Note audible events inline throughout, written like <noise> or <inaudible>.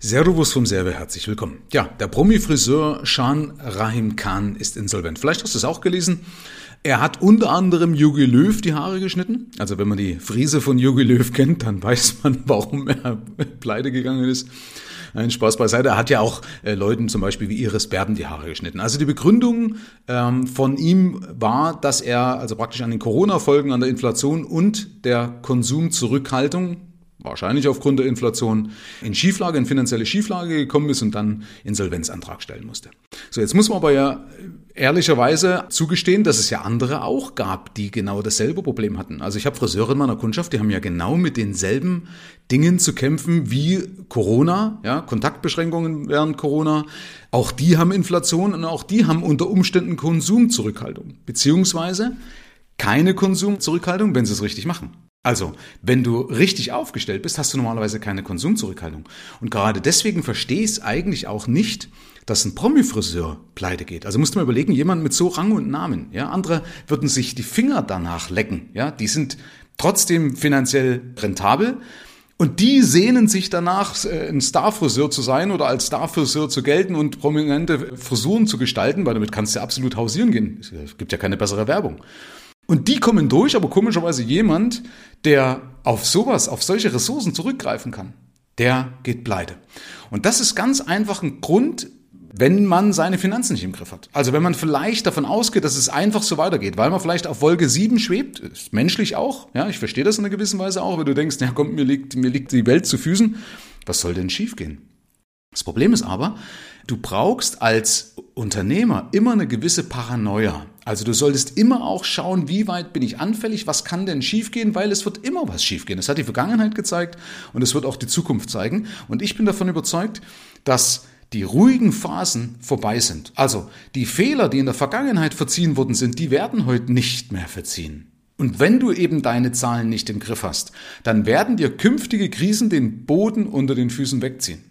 Servus vom Serve, herzlich willkommen. Ja, der Promi-Friseur Shan Rahim Khan ist insolvent. Vielleicht hast du es auch gelesen. Er hat unter anderem Jogi Löw die Haare geschnitten. Also wenn man die Frise von Jogi Löw kennt, dann <laughs> weiß man, warum er pleite gegangen ist. Ein Spaß beiseite. Er hat ja auch äh, Leuten zum Beispiel wie Iris Berben die Haare geschnitten. Also die Begründung ähm, von ihm war, dass er also praktisch an den Corona-Folgen, an der Inflation und der Konsumzurückhaltung wahrscheinlich aufgrund der Inflation in Schieflage, in finanzielle Schieflage gekommen ist und dann Insolvenzantrag stellen musste. So, jetzt muss man aber ja ehrlicherweise zugestehen, dass es ja andere auch gab, die genau dasselbe Problem hatten. Also ich habe Friseure in meiner Kundschaft, die haben ja genau mit denselben Dingen zu kämpfen wie Corona, ja, Kontaktbeschränkungen während Corona. Auch die haben Inflation und auch die haben unter Umständen Konsumzurückhaltung, beziehungsweise keine Konsumzurückhaltung, wenn sie es richtig machen. Also, wenn du richtig aufgestellt bist, hast du normalerweise keine Konsumzurückhaltung. Und gerade deswegen verstehe ich es eigentlich auch nicht, dass ein Promi-Friseur pleite geht. Also musst du mal überlegen, jemand mit so Rang und Namen, ja, andere würden sich die Finger danach lecken, ja, die sind trotzdem finanziell rentabel. Und die sehnen sich danach, äh, ein Starfriseur zu sein oder als Starfriseur zu gelten und prominente Frisuren zu gestalten, weil damit kannst du absolut hausieren gehen. Es gibt ja keine bessere Werbung. Und die kommen durch, aber komischerweise jemand, der auf sowas, auf solche Ressourcen zurückgreifen kann, der geht pleite. Und das ist ganz einfach ein Grund, wenn man seine Finanzen nicht im Griff hat. Also wenn man vielleicht davon ausgeht, dass es einfach so weitergeht, weil man vielleicht auf Wolke 7 schwebt, ist menschlich auch, ja, ich verstehe das in einer gewissen Weise auch, wenn du denkst, ja komm, mir liegt, mir liegt die Welt zu Füßen, was soll denn schiefgehen? Das Problem ist aber, du brauchst als Unternehmer immer eine gewisse Paranoia. Also du solltest immer auch schauen, wie weit bin ich anfällig, was kann denn schiefgehen, weil es wird immer was schiefgehen. Das hat die Vergangenheit gezeigt und es wird auch die Zukunft zeigen. Und ich bin davon überzeugt, dass die ruhigen Phasen vorbei sind. Also die Fehler, die in der Vergangenheit verziehen worden sind, die werden heute nicht mehr verziehen. Und wenn du eben deine Zahlen nicht im Griff hast, dann werden dir künftige Krisen den Boden unter den Füßen wegziehen.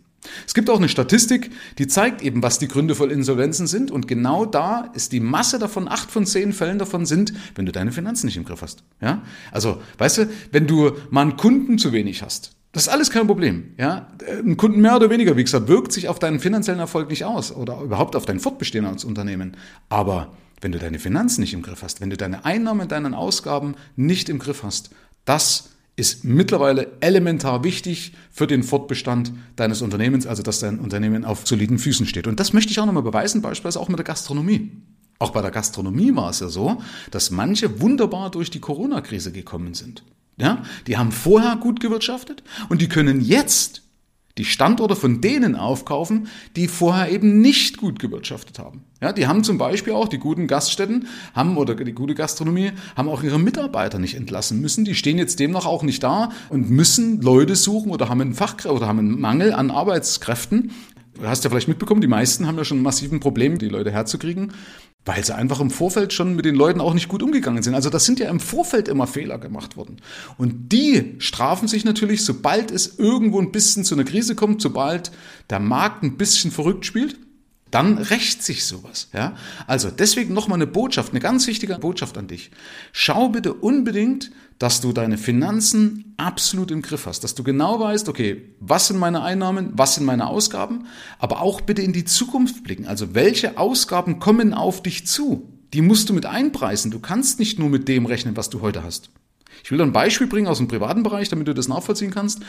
Es gibt auch eine Statistik, die zeigt eben, was die Gründe von Insolvenzen sind. Und genau da ist die Masse davon, acht von zehn Fällen davon sind, wenn du deine Finanzen nicht im Griff hast. Ja? Also, weißt du, wenn du mal einen Kunden zu wenig hast, das ist alles kein Problem. Ja? Ein Kunden mehr oder weniger, wie gesagt, wirkt sich auf deinen finanziellen Erfolg nicht aus oder überhaupt auf dein Fortbestehen als Unternehmen. Aber wenn du deine Finanzen nicht im Griff hast, wenn du deine Einnahmen, deine Ausgaben nicht im Griff hast, das ist mittlerweile elementar wichtig für den Fortbestand deines Unternehmens, also dass dein Unternehmen auf soliden Füßen steht. Und das möchte ich auch nochmal beweisen, beispielsweise auch mit der Gastronomie. Auch bei der Gastronomie war es ja so, dass manche wunderbar durch die Corona-Krise gekommen sind. Ja, die haben vorher gut gewirtschaftet und die können jetzt die Standorte von denen aufkaufen, die vorher eben nicht gut gewirtschaftet haben. Ja, die haben zum Beispiel auch die guten Gaststätten haben oder die gute Gastronomie haben auch ihre Mitarbeiter nicht entlassen müssen. Die stehen jetzt demnach auch nicht da und müssen Leute suchen oder haben einen Fachkräfte oder haben einen Mangel an Arbeitskräften. Du hast ja vielleicht mitbekommen, die meisten haben ja schon massiven Problem, die Leute herzukriegen weil sie einfach im Vorfeld schon mit den Leuten auch nicht gut umgegangen sind. Also das sind ja im Vorfeld immer Fehler gemacht worden. Und die strafen sich natürlich, sobald es irgendwo ein bisschen zu einer Krise kommt, sobald der Markt ein bisschen verrückt spielt, dann rächt sich sowas. Ja? Also deswegen nochmal eine Botschaft, eine ganz wichtige Botschaft an dich. Schau bitte unbedingt, dass du deine Finanzen absolut im Griff hast, dass du genau weißt, okay, was sind meine Einnahmen, was sind meine Ausgaben, aber auch bitte in die Zukunft blicken. Also welche Ausgaben kommen auf dich zu? Die musst du mit einpreisen. Du kannst nicht nur mit dem rechnen, was du heute hast. Ich will ein Beispiel bringen aus dem privaten Bereich, damit du das nachvollziehen kannst.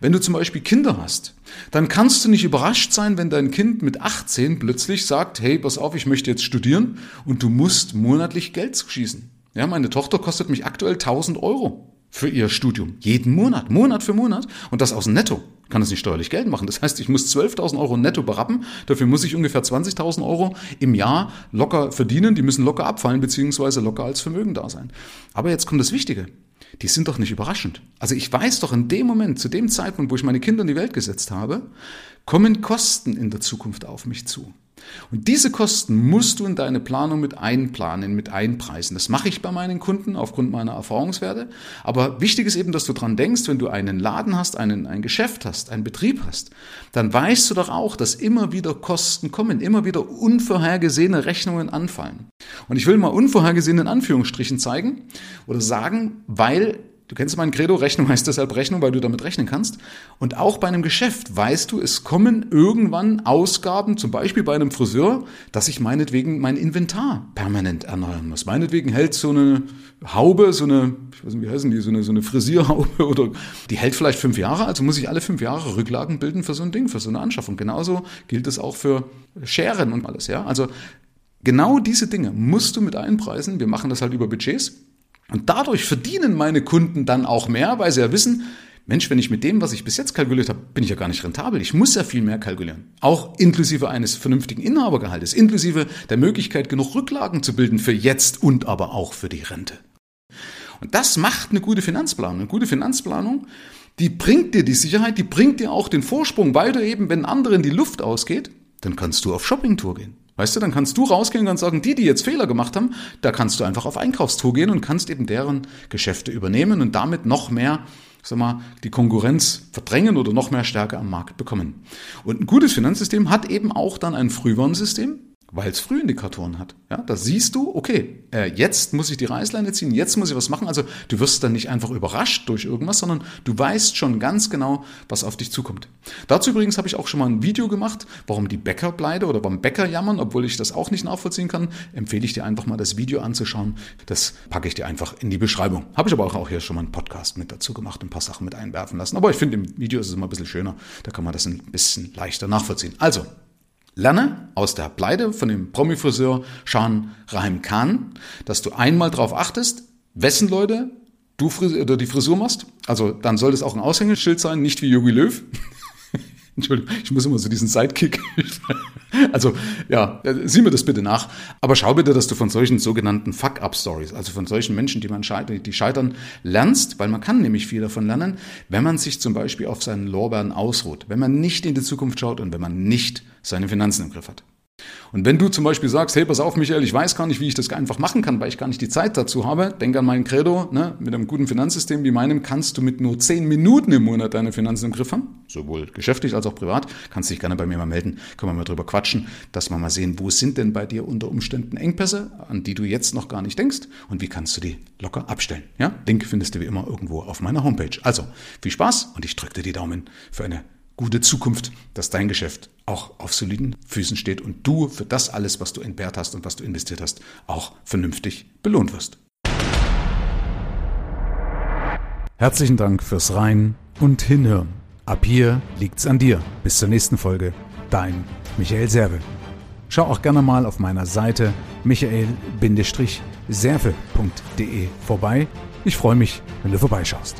Wenn du zum Beispiel Kinder hast, dann kannst du nicht überrascht sein, wenn dein Kind mit 18 plötzlich sagt, hey, pass auf, ich möchte jetzt studieren und du musst monatlich Geld zuschießen. Ja, meine Tochter kostet mich aktuell 1000 Euro für ihr Studium. Jeden Monat, Monat für Monat. Und das aus dem Netto. Ich kann das nicht steuerlich Geld machen. Das heißt, ich muss 12.000 Euro netto berappen. Dafür muss ich ungefähr 20.000 Euro im Jahr locker verdienen. Die müssen locker abfallen, beziehungsweise locker als Vermögen da sein. Aber jetzt kommt das Wichtige die sind doch nicht überraschend. Also ich weiß doch in dem Moment, zu dem Zeitpunkt, wo ich meine Kinder in die Welt gesetzt habe, kommen Kosten in der Zukunft auf mich zu. Und diese Kosten musst du in deine Planung mit einplanen, mit einpreisen. Das mache ich bei meinen Kunden aufgrund meiner Erfahrungswerte. Aber wichtig ist eben, dass du dran denkst, wenn du einen Laden hast, einen, ein Geschäft hast, einen Betrieb hast, dann weißt du doch auch, dass immer wieder Kosten kommen, immer wieder unvorhergesehene Rechnungen anfallen. Und ich will mal unvorhergesehen in Anführungsstrichen zeigen oder sagen, weil Du kennst mein Credo, Rechnung heißt deshalb Rechnung, weil du damit rechnen kannst. Und auch bei einem Geschäft weißt du, es kommen irgendwann Ausgaben, zum Beispiel bei einem Friseur, dass ich meinetwegen mein Inventar permanent erneuern muss. Meinetwegen hält so eine Haube, so eine, ich weiß nicht, wie heißen die, so eine, so eine Frisierhaube oder die hält vielleicht fünf Jahre, also muss ich alle fünf Jahre Rücklagen bilden für so ein Ding, für so eine Anschaffung. Genauso gilt es auch für Scheren und alles, ja. Also genau diese Dinge musst du mit einpreisen. Wir machen das halt über Budgets. Und dadurch verdienen meine Kunden dann auch mehr, weil sie ja wissen, Mensch, wenn ich mit dem, was ich bis jetzt kalkuliert habe, bin ich ja gar nicht rentabel. Ich muss ja viel mehr kalkulieren. Auch inklusive eines vernünftigen Inhabergehaltes, inklusive der Möglichkeit, genug Rücklagen zu bilden für jetzt und aber auch für die Rente. Und das macht eine gute Finanzplanung. Eine gute Finanzplanung, die bringt dir die Sicherheit, die bringt dir auch den Vorsprung, weil du eben, wenn anderen die Luft ausgeht, dann kannst du auf Shoppingtour gehen. Weißt du, dann kannst du rausgehen und sagen, die, die jetzt Fehler gemacht haben, da kannst du einfach auf Einkaufstour gehen und kannst eben deren Geschäfte übernehmen und damit noch mehr sag mal, die Konkurrenz verdrängen oder noch mehr Stärke am Markt bekommen. Und ein gutes Finanzsystem hat eben auch dann ein Frühwarnsystem, weil es Frühindikatoren hat. Ja, da siehst du, okay, äh, jetzt muss ich die Reißleine ziehen, jetzt muss ich was machen. Also du wirst dann nicht einfach überrascht durch irgendwas, sondern du weißt schon ganz genau, was auf dich zukommt. Dazu übrigens habe ich auch schon mal ein Video gemacht, warum die Bäcker pleite oder beim Bäcker jammern, obwohl ich das auch nicht nachvollziehen kann, empfehle ich dir einfach mal das Video anzuschauen. Das packe ich dir einfach in die Beschreibung. Habe ich aber auch hier schon mal einen Podcast mit dazu gemacht, ein paar Sachen mit einwerfen lassen. Aber ich finde, im Video ist es immer ein bisschen schöner, da kann man das ein bisschen leichter nachvollziehen. Also, Lerne aus der Pleite von dem Promi-Friseur Shan Rahim Khan, dass du einmal darauf achtest, wessen Leute du Fris oder die Frisur machst. Also dann sollte es auch ein Aushängeschild sein, nicht wie Yogi Löw. <laughs> Entschuldigung, ich muss immer so diesen Sidekick. <laughs> also, ja, sieh mir das bitte nach. Aber schau bitte, dass du von solchen sogenannten Fuck-Up-Stories, also von solchen Menschen, die man scheitern, die scheitern, lernst, weil man kann nämlich viel davon lernen, wenn man sich zum Beispiel auf seinen Lorbeeren ausruht, wenn man nicht in die Zukunft schaut und wenn man nicht seine Finanzen im Griff hat. Und wenn du zum Beispiel sagst, hey, pass auf, Michael, ich weiß gar nicht, wie ich das einfach machen kann, weil ich gar nicht die Zeit dazu habe, denk an mein Credo, ne? mit einem guten Finanzsystem wie meinem kannst du mit nur zehn Minuten im Monat deine Finanzen im Griff haben, sowohl geschäftlich als auch privat, kannst dich gerne bei mir mal melden, können wir mal drüber quatschen, dass wir mal sehen, wo sind denn bei dir unter Umständen Engpässe, an die du jetzt noch gar nicht denkst und wie kannst du die locker abstellen. Ja? Link findest du wie immer irgendwo auf meiner Homepage. Also, viel Spaß und ich drücke dir die Daumen für eine gute Zukunft, dass dein Geschäft auch auf soliden Füßen steht und du für das alles, was du entbehrt hast und was du investiert hast, auch vernünftig belohnt wirst. Herzlichen Dank fürs Rein und Hinhören. Ab hier liegt's an dir. Bis zur nächsten Folge. Dein Michael Serve. Schau auch gerne mal auf meiner Seite michael-serve.de vorbei. Ich freue mich, wenn du vorbeischaust.